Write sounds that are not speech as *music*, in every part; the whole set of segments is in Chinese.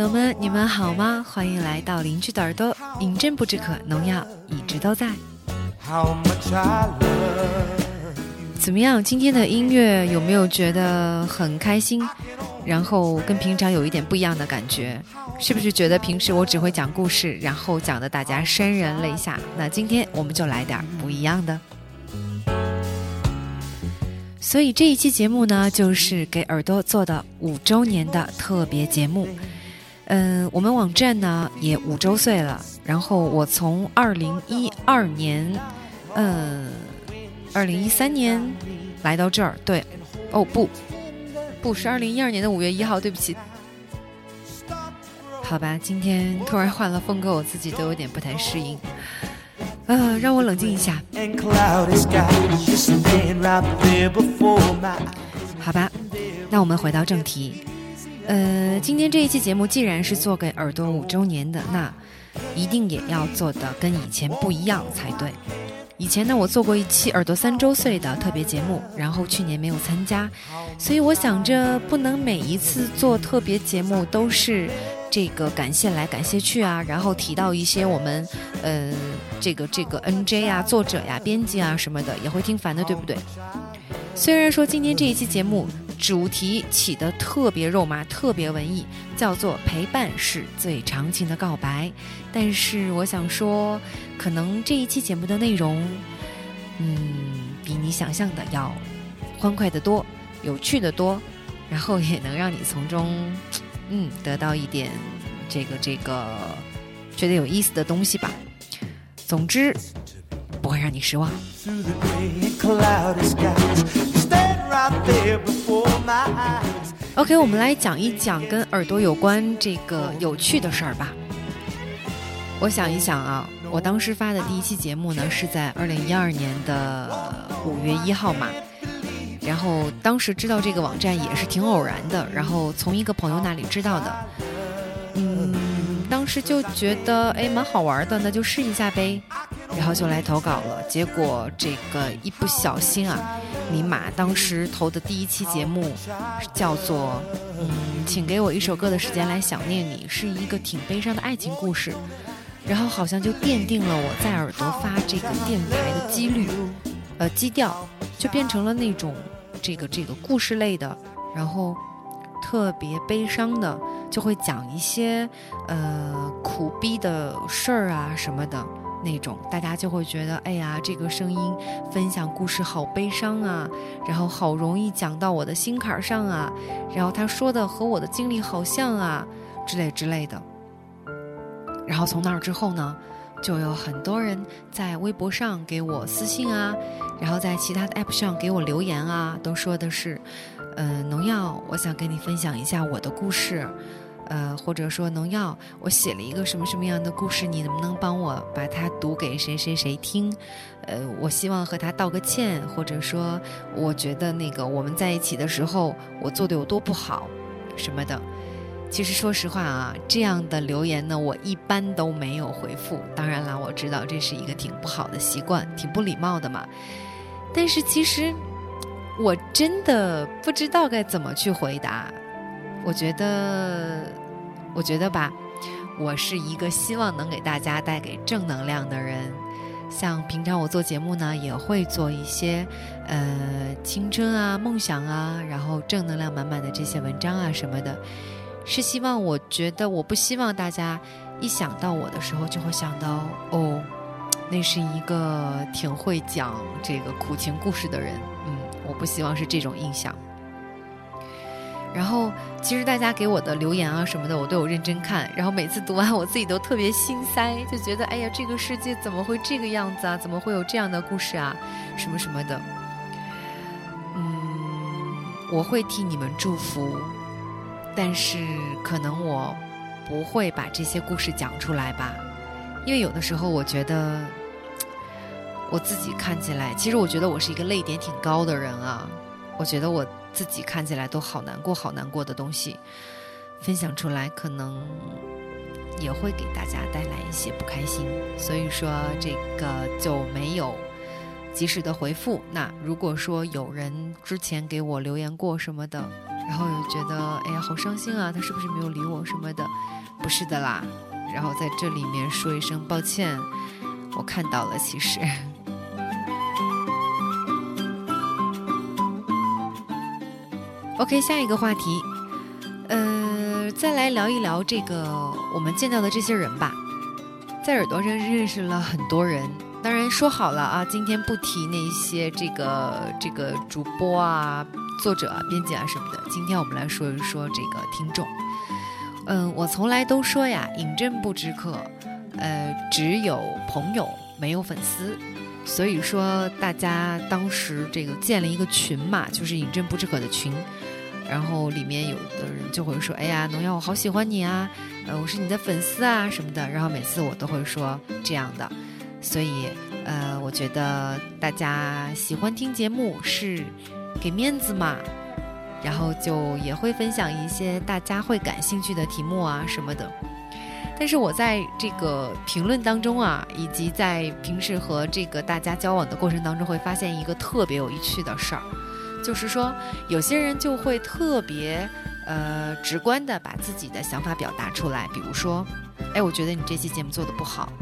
朵们，你们好吗？欢迎来到邻居的耳朵，饮鸩不止渴，农药一直都在。怎么样？今天的音乐有没有觉得很开心？然后跟平常有一点不一样的感觉，是不是觉得平时我只会讲故事，然后讲的大家潸然泪下？那今天我们就来点不一样的。所以这一期节目呢，就是给耳朵做的五周年的特别节目。嗯，我们网站呢也五周岁了。然后我从二零一二年，嗯。二零一三年来到这儿，对，哦不，不是二零一二年的五月一号，对不起。好吧，今天突然换了风格，我自己都有点不太适应。呃，让我冷静一下。好吧，那我们回到正题。呃，今天这一期节目既然是做给耳朵五周年的，那一定也要做的跟以前不一样才对。以前呢，我做过一期耳朵三周岁的特别节目，然后去年没有参加，所以我想着不能每一次做特别节目都是这个感谢来感谢去啊，然后提到一些我们呃这个这个 NJ 啊作者呀编辑啊什么的也会听烦的，对不对？虽然说今天这一期节目。主题起得特别肉麻，特别文艺，叫做“陪伴是最长情的告白”。但是我想说，可能这一期节目的内容，嗯，比你想象的要欢快的多，有趣的多，然后也能让你从中，嗯，得到一点这个这个觉得有意思的东西吧。总之，不会让你失望。OK，我们来讲一讲跟耳朵有关这个有趣的事儿吧。我想一想啊，我当时发的第一期节目呢是在二零一二年的五月一号嘛，然后当时知道这个网站也是挺偶然的，然后从一个朋友那里知道的，嗯，当时就觉得哎蛮好玩的，那就试一下呗。然后就来投稿了，结果这个一不小心啊，尼玛当时投的第一期节目叫做“嗯，请给我一首歌的时间来想念你”，是一个挺悲伤的爱情故事，然后好像就奠定了我在耳朵发这个电台的几率，呃，基调就变成了那种这个这个故事类的，然后特别悲伤的，就会讲一些呃苦逼的事儿啊什么的。那种大家就会觉得，哎呀，这个声音分享故事好悲伤啊，然后好容易讲到我的心坎上啊，然后他说的和我的经历好像啊，之类之类的。然后从那儿之后呢，就有很多人在微博上给我私信啊，然后在其他的 app 上给我留言啊，都说的是，嗯，农药，我想跟你分享一下我的故事。呃，或者说农药，我写了一个什么什么样的故事，你能不能帮我把它读给谁谁谁听？呃，我希望和他道个歉，或者说，我觉得那个我们在一起的时候，我做的有多不好，什么的。其实说实话啊，这样的留言呢，我一般都没有回复。当然了，我知道这是一个挺不好的习惯，挺不礼貌的嘛。但是其实，我真的不知道该怎么去回答。我觉得，我觉得吧，我是一个希望能给大家带给正能量的人。像平常我做节目呢，也会做一些呃青春啊、梦想啊，然后正能量满满的这些文章啊什么的。是希望，我觉得我不希望大家一想到我的时候就会想到哦，那是一个挺会讲这个苦情故事的人。嗯，我不希望是这种印象。然后，其实大家给我的留言啊什么的，我都有认真看。然后每次读完，我自己都特别心塞，就觉得哎呀，这个世界怎么会这个样子啊？怎么会有这样的故事啊？什么什么的。嗯，我会替你们祝福，但是可能我不会把这些故事讲出来吧，因为有的时候我觉得我自己看起来，其实我觉得我是一个泪点挺高的人啊。我觉得我。自己看起来都好难过、好难过的东西，分享出来可能也会给大家带来一些不开心，所以说这个就没有及时的回复。那如果说有人之前给我留言过什么的，然后又觉得哎呀好伤心啊，他是不是没有理我什么的？不是的啦，然后在这里面说一声抱歉，我看到了，其实。*laughs* OK，下一个话题，呃，再来聊一聊这个我们见到的这些人吧。在耳朵上认识了很多人，当然说好了啊，今天不提那些这个这个主播啊、作者啊、编辑啊什么的。今天我们来说一说这个听众。嗯，我从来都说呀，饮鸩不知客，呃，只有朋友没有粉丝。所以说，大家当时这个建了一个群嘛，就是饮鸩不知可的群，然后里面有的人就会说：“哎呀，农药，我好喜欢你啊，呃，我是你的粉丝啊什么的。”然后每次我都会说这样的，所以呃，我觉得大家喜欢听节目是给面子嘛，然后就也会分享一些大家会感兴趣的题目啊什么的。但是我在这个评论当中啊，以及在平时和这个大家交往的过程当中，会发现一个特别有趣的事儿，就是说有些人就会特别呃直观的把自己的想法表达出来，比如说，哎，我觉得你这期节目做的不好，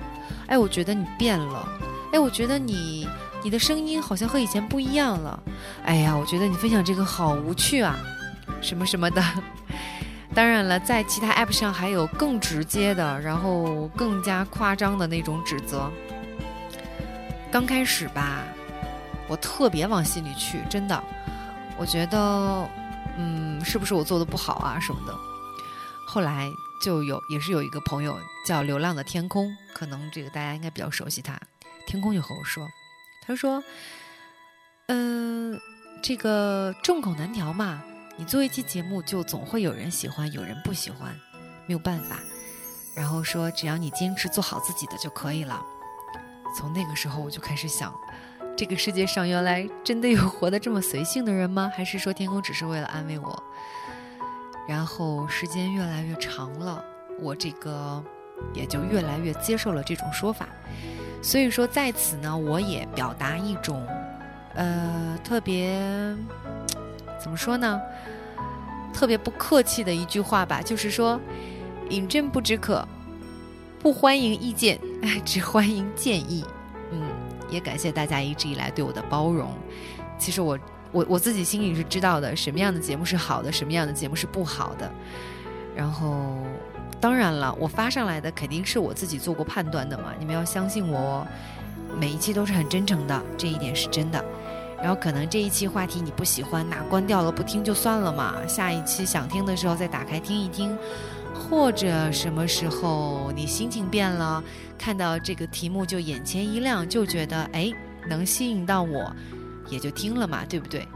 哎，我觉得你变了，哎，我觉得你你的声音好像和以前不一样了，哎呀，我觉得你分享这个好无趣啊，什么什么的。*laughs* 当然了，在其他 App 上还有更直接的，然后更加夸张的那种指责。刚开始吧，我特别往心里去，真的，我觉得，嗯，是不是我做的不好啊什么的。后来就有，也是有一个朋友叫流浪的天空，可能这个大家应该比较熟悉他。天空就和我说，他说，嗯，这个众口难调嘛。你做一期节目，就总会有人喜欢，有人不喜欢，没有办法。然后说，只要你坚持做好自己的就可以了。从那个时候，我就开始想，这个世界上原来真的有活得这么随性的人吗？还是说天空只是为了安慰我？然后时间越来越长了，我这个也就越来越接受了这种说法。所以说，在此呢，我也表达一种，呃，特别。*tsk* 怎么说呢？特别不客气的一句话吧，就是说，饮鸩不止渴，不欢迎意见，*laughs* 只欢迎建议。嗯，也感谢大家一直以来对我的包容。其实我我我自己心里是知道的，什么样的节目是好的，什么样的节目是不好的。然后，当然了，我发上来的肯定是我自己做过判断的嘛，你们要相信我哦。每一期都是很真诚的，这一点是真的。然后可能这一期话题你不喜欢，那关掉了不听就算了嘛。下一期想听的时候再打开听一听，或者什么时候你心情变了，看到这个题目就眼前一亮，就觉得哎能吸引到我，也就听了嘛，对不对？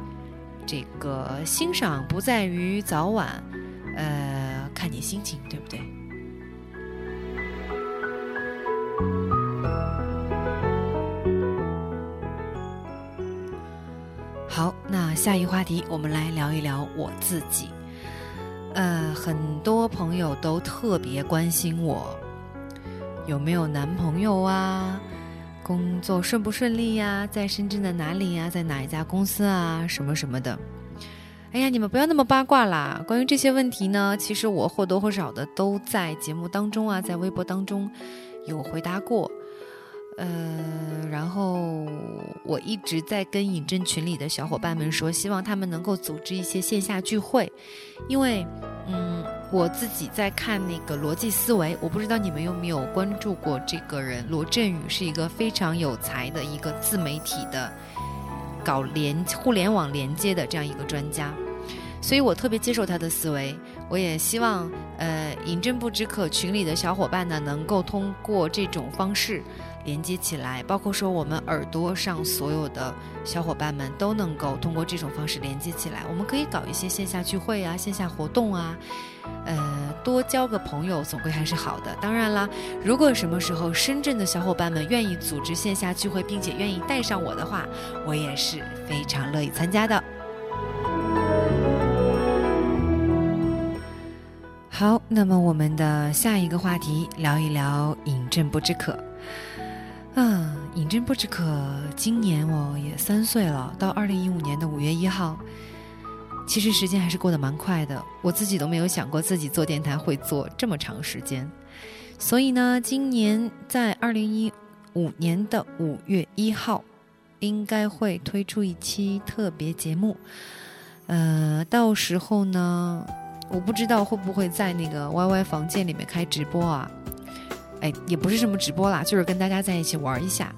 这个欣赏不在于早晚，呃，看你心情，对不对？好，那下一话题，我们来聊一聊我自己。呃，很多朋友都特别关心我有没有男朋友啊，工作顺不顺利呀，在深圳的哪里呀，在哪一家公司啊，什么什么的。哎呀，你们不要那么八卦啦！关于这些问题呢，其实我或多或少的都在节目当中啊，在微博当中有回答过。呃，然后我一直在跟尹正群里的小伙伴们说，希望他们能够组织一些线下聚会，因为，嗯，我自己在看那个逻辑思维，我不知道你们有没有关注过这个人，罗振宇是一个非常有才的一个自媒体的搞联互联网连接的这样一个专家，所以我特别接受他的思维，我也希望，呃，饮鸩不知渴群里的小伙伴呢，能够通过这种方式。连接起来，包括说我们耳朵上所有的小伙伴们都能够通过这种方式连接起来。我们可以搞一些线下聚会啊，线下活动啊，呃，多交个朋友总归还是好的。当然啦，如果什么时候深圳的小伙伴们愿意组织线下聚会，并且愿意带上我的话，我也是非常乐意参加的。好，那么我们的下一个话题，聊一聊饮鸩不知渴。啊，饮鸩不知渴，今年我也三岁了，到二零一五年的五月一号，其实时间还是过得蛮快的，我自己都没有想过自己做电台会做这么长时间，所以呢，今年在二零一五年的五月一号，应该会推出一期特别节目，呃，到时候呢，我不知道会不会在那个 YY 房间里面开直播啊。哎，也不是什么直播啦，就是跟大家在一起玩一下。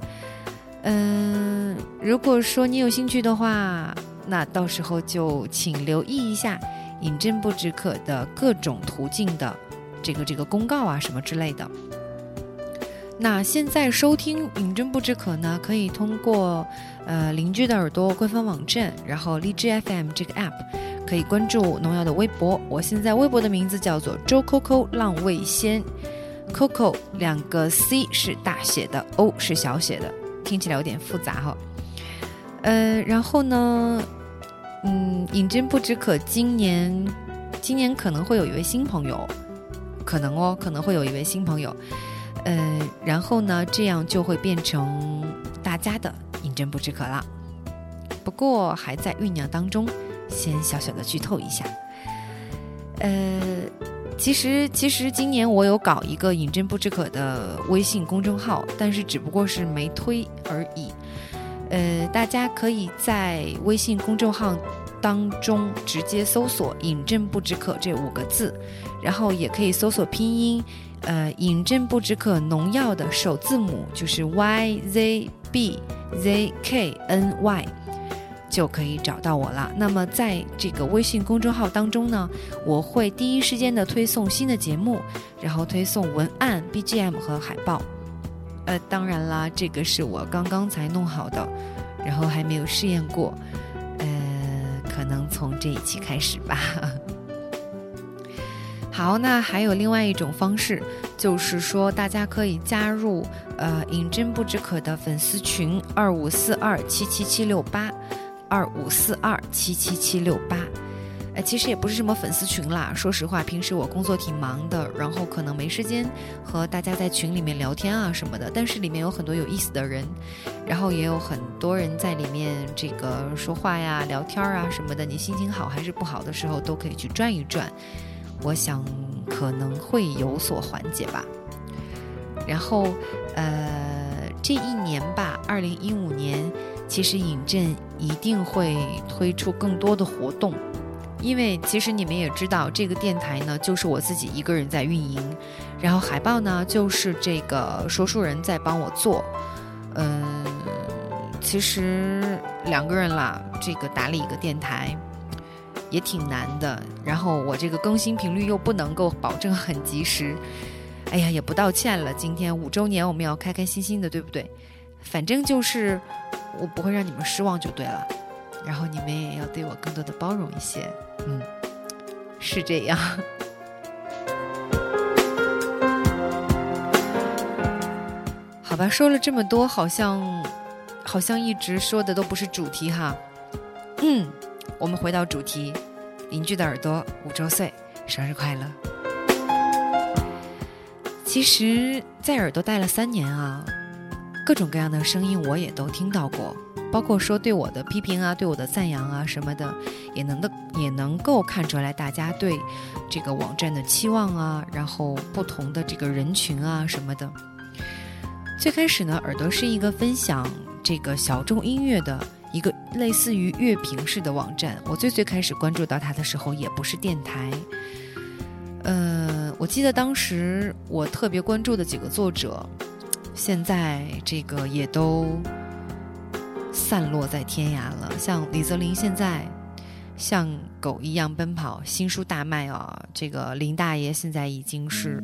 嗯，如果说你有兴趣的话，那到时候就请留意一下“饮鸩不止渴”的各种途径的这个这个公告啊，什么之类的。那现在收听“饮鸩不止渴”呢，可以通过呃邻居的耳朵官方网站，然后荔枝 FM 这个 app，可以关注农药的微博。我现在微博的名字叫做周扣扣浪味仙。Coco 两个 C 是大写的，O 是小写的，听起来有点复杂哈。呃，然后呢，嗯，饮鸩不止渴，今年今年可能会有一位新朋友，可能哦，可能会有一位新朋友。呃，然后呢，这样就会变成大家的饮鸩不止渴了。不过还在酝酿当中，先小小的剧透一下。呃。其实，其实今年我有搞一个“饮鸩不止渴”的微信公众号，但是只不过是没推而已。呃，大家可以在微信公众号当中直接搜索“饮鸩不止渴”这五个字，然后也可以搜索拼音，呃，“饮鸩不止渴”农药的首字母就是 Y Z B Z K N Y。就可以找到我了。那么在这个微信公众号当中呢，我会第一时间的推送新的节目，然后推送文案、BGM 和海报。呃，当然啦，这个是我刚刚才弄好的，然后还没有试验过。呃，可能从这一期开始吧。*laughs* 好，那还有另外一种方式，就是说大家可以加入呃“饮鸩不止渴”的粉丝群二五四二七七七六八。二五四二七七七六八，呃，其实也不是什么粉丝群啦。说实话，平时我工作挺忙的，然后可能没时间和大家在群里面聊天啊什么的。但是里面有很多有意思的人，然后也有很多人在里面这个说话呀、聊天啊什么的。你心情好还是不好的时候，都可以去转一转，我想可能会有所缓解吧。然后，呃，这一年吧，二零一五年。其实尹正一定会推出更多的活动，因为其实你们也知道，这个电台呢就是我自己一个人在运营，然后海报呢就是这个说书人在帮我做，嗯，其实两个人啦，这个打理一个电台也挺难的，然后我这个更新频率又不能够保证很及时，哎呀，也不道歉了，今天五周年我们要开开心心的，对不对？反正就是。我不会让你们失望就对了，然后你们也要对我更多的包容一些，嗯，是这样。*laughs* 好吧，说了这么多，好像好像一直说的都不是主题哈。嗯，我们回到主题，邻居的耳朵五周岁，生日快乐。其实，在耳朵待了三年啊。各种各样的声音我也都听到过，包括说对我的批评啊，对我的赞扬啊什么的，也能的也能够看出来大家对这个网站的期望啊，然后不同的这个人群啊什么的。最开始呢，耳朵是一个分享这个小众音乐的一个类似于乐评式的网站。我最最开始关注到它的时候，也不是电台。呃，我记得当时我特别关注的几个作者。现在这个也都散落在天涯了。像李泽林现在像狗一样奔跑，新书大卖啊！这个林大爷现在已经是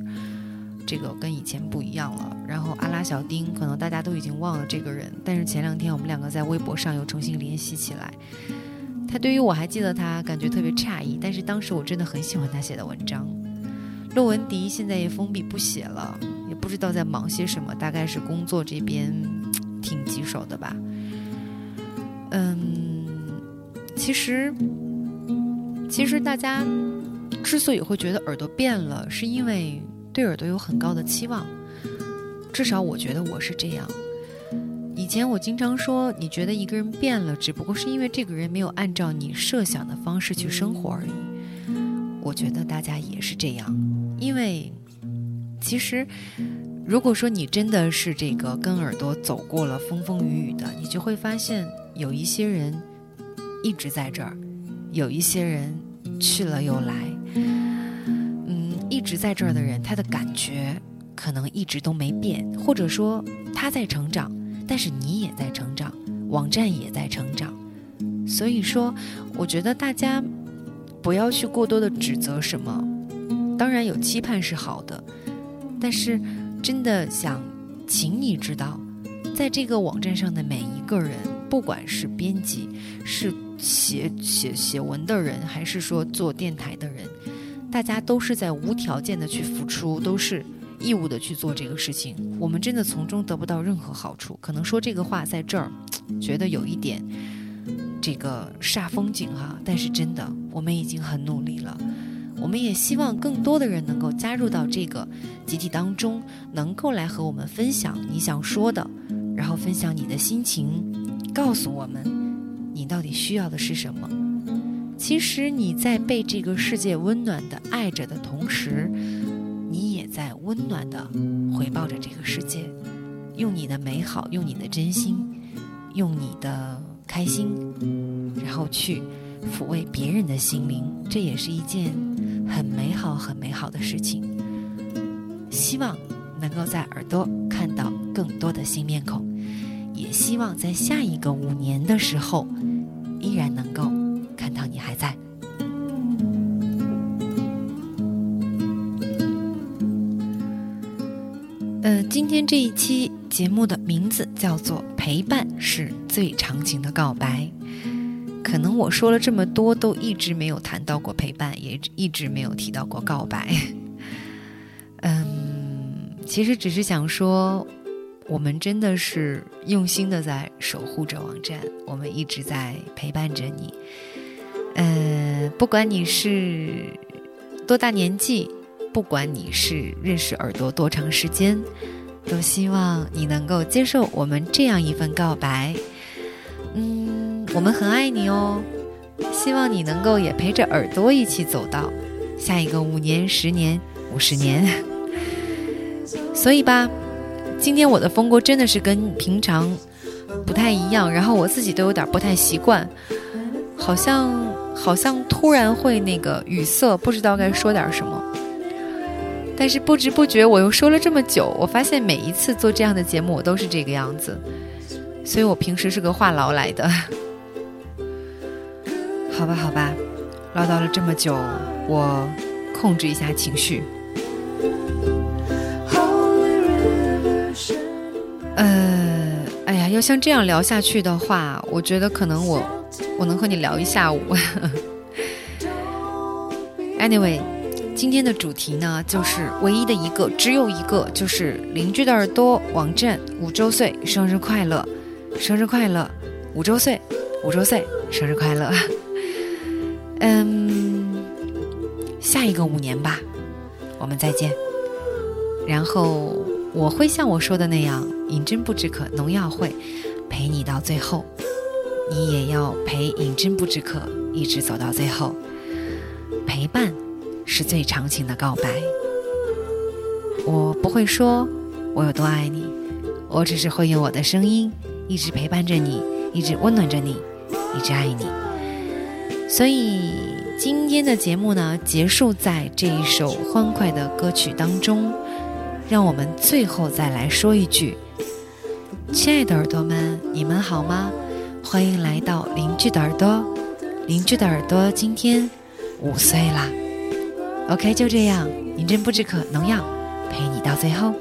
这个跟以前不一样了。然后阿拉小丁，可能大家都已经忘了这个人，但是前两天我们两个在微博上又重新联系起来。他对于我还记得他，感觉特别诧异，但是当时我真的很喜欢他写的文章。骆文迪现在也封笔不写了。不知道在忙些什么，大概是工作这边 *tsk* 挺棘手的吧。嗯，其实其实大家之所以会觉得耳朵变了，是因为对耳朵有很高的期望。至少我觉得我是这样。以前我经常说，你觉得一个人变了，只不过是因为这个人没有按照你设想的方式去生活而已。我觉得大家也是这样，因为其实如果说你真的是这个跟耳朵走过了风风雨雨的，你就会发现有一些人一直在这儿，有一些人去了又来。嗯，一直在这儿的人，他的感觉可能一直都没变，或者说他在成长。但是你也在成长，网站也在成长，所以说，我觉得大家不要去过多的指责什么。当然有期盼是好的，但是真的想请你知道，在这个网站上的每一个人，不管是编辑、是写写写文的人，还是说做电台的人，大家都是在无条件的去付出，都是。义务的去做这个事情，我们真的从中得不到任何好处。可能说这个话在这儿，觉得有一点这个煞风景哈。但是真的，我们已经很努力了。我们也希望更多的人能够加入到这个集体当中，能够来和我们分享你想说的，然后分享你的心情，告诉我们你到底需要的是什么。其实你在被这个世界温暖的爱着的同时。你也在温暖的回报着这个世界，用你的美好，用你的真心，用你的开心，然后去抚慰别人的心灵，这也是一件很美好、很美好的事情。希望能够在耳朵看到更多的新面孔，也希望在下一个五年的时候，依然能够看到你还在。呃，今天这一期节目的名字叫做《陪伴是最长情的告白》。可能我说了这么多，都一直没有谈到过陪伴，也一直没有提到过告白。*laughs* 嗯，其实只是想说，我们真的是用心的在守护着网站，我们一直在陪伴着你。呃，不管你是多大年纪。不管你是认识耳朵多长时间，都希望你能够接受我们这样一份告白。嗯，我们很爱你哦，希望你能够也陪着耳朵一起走到下一个五年、十年、五十年。所以吧，今天我的风格真的是跟平常不太一样，然后我自己都有点不太习惯，好像好像突然会那个语塞，不知道该说点什么。但是不知不觉我又说了这么久，我发现每一次做这样的节目，我都是这个样子，所以我平时是个话痨来的。好吧，好吧，唠叨了这么久，我控制一下情绪。呃，哎呀，要像这样聊下去的话，我觉得可能我我能和你聊一下午。*laughs* Anyway。今天的主题呢，就是唯一的一个，只有一个，就是邻居的耳朵网站五周岁生日快乐，生日快乐，五周岁，五周岁生日快乐。嗯，下一个五年吧，我们再见。然后我会像我说的那样，饮鸩不止渴，农药会陪你到最后，你也要陪饮鸩不止渴，一直走到最后，陪伴。是最长情的告白。我不会说我有多爱你，我只是会用我的声音一直陪伴着你，一直温暖着你，一直爱你。所以今天的节目呢，结束在这一首欢快的歌曲当中。让我们最后再来说一句：亲爱的耳朵们，你们好吗？欢迎来到邻居的耳朵。邻居的耳朵今天五岁啦。OK，就这样，饮鸩不止渴，农药陪你到最后。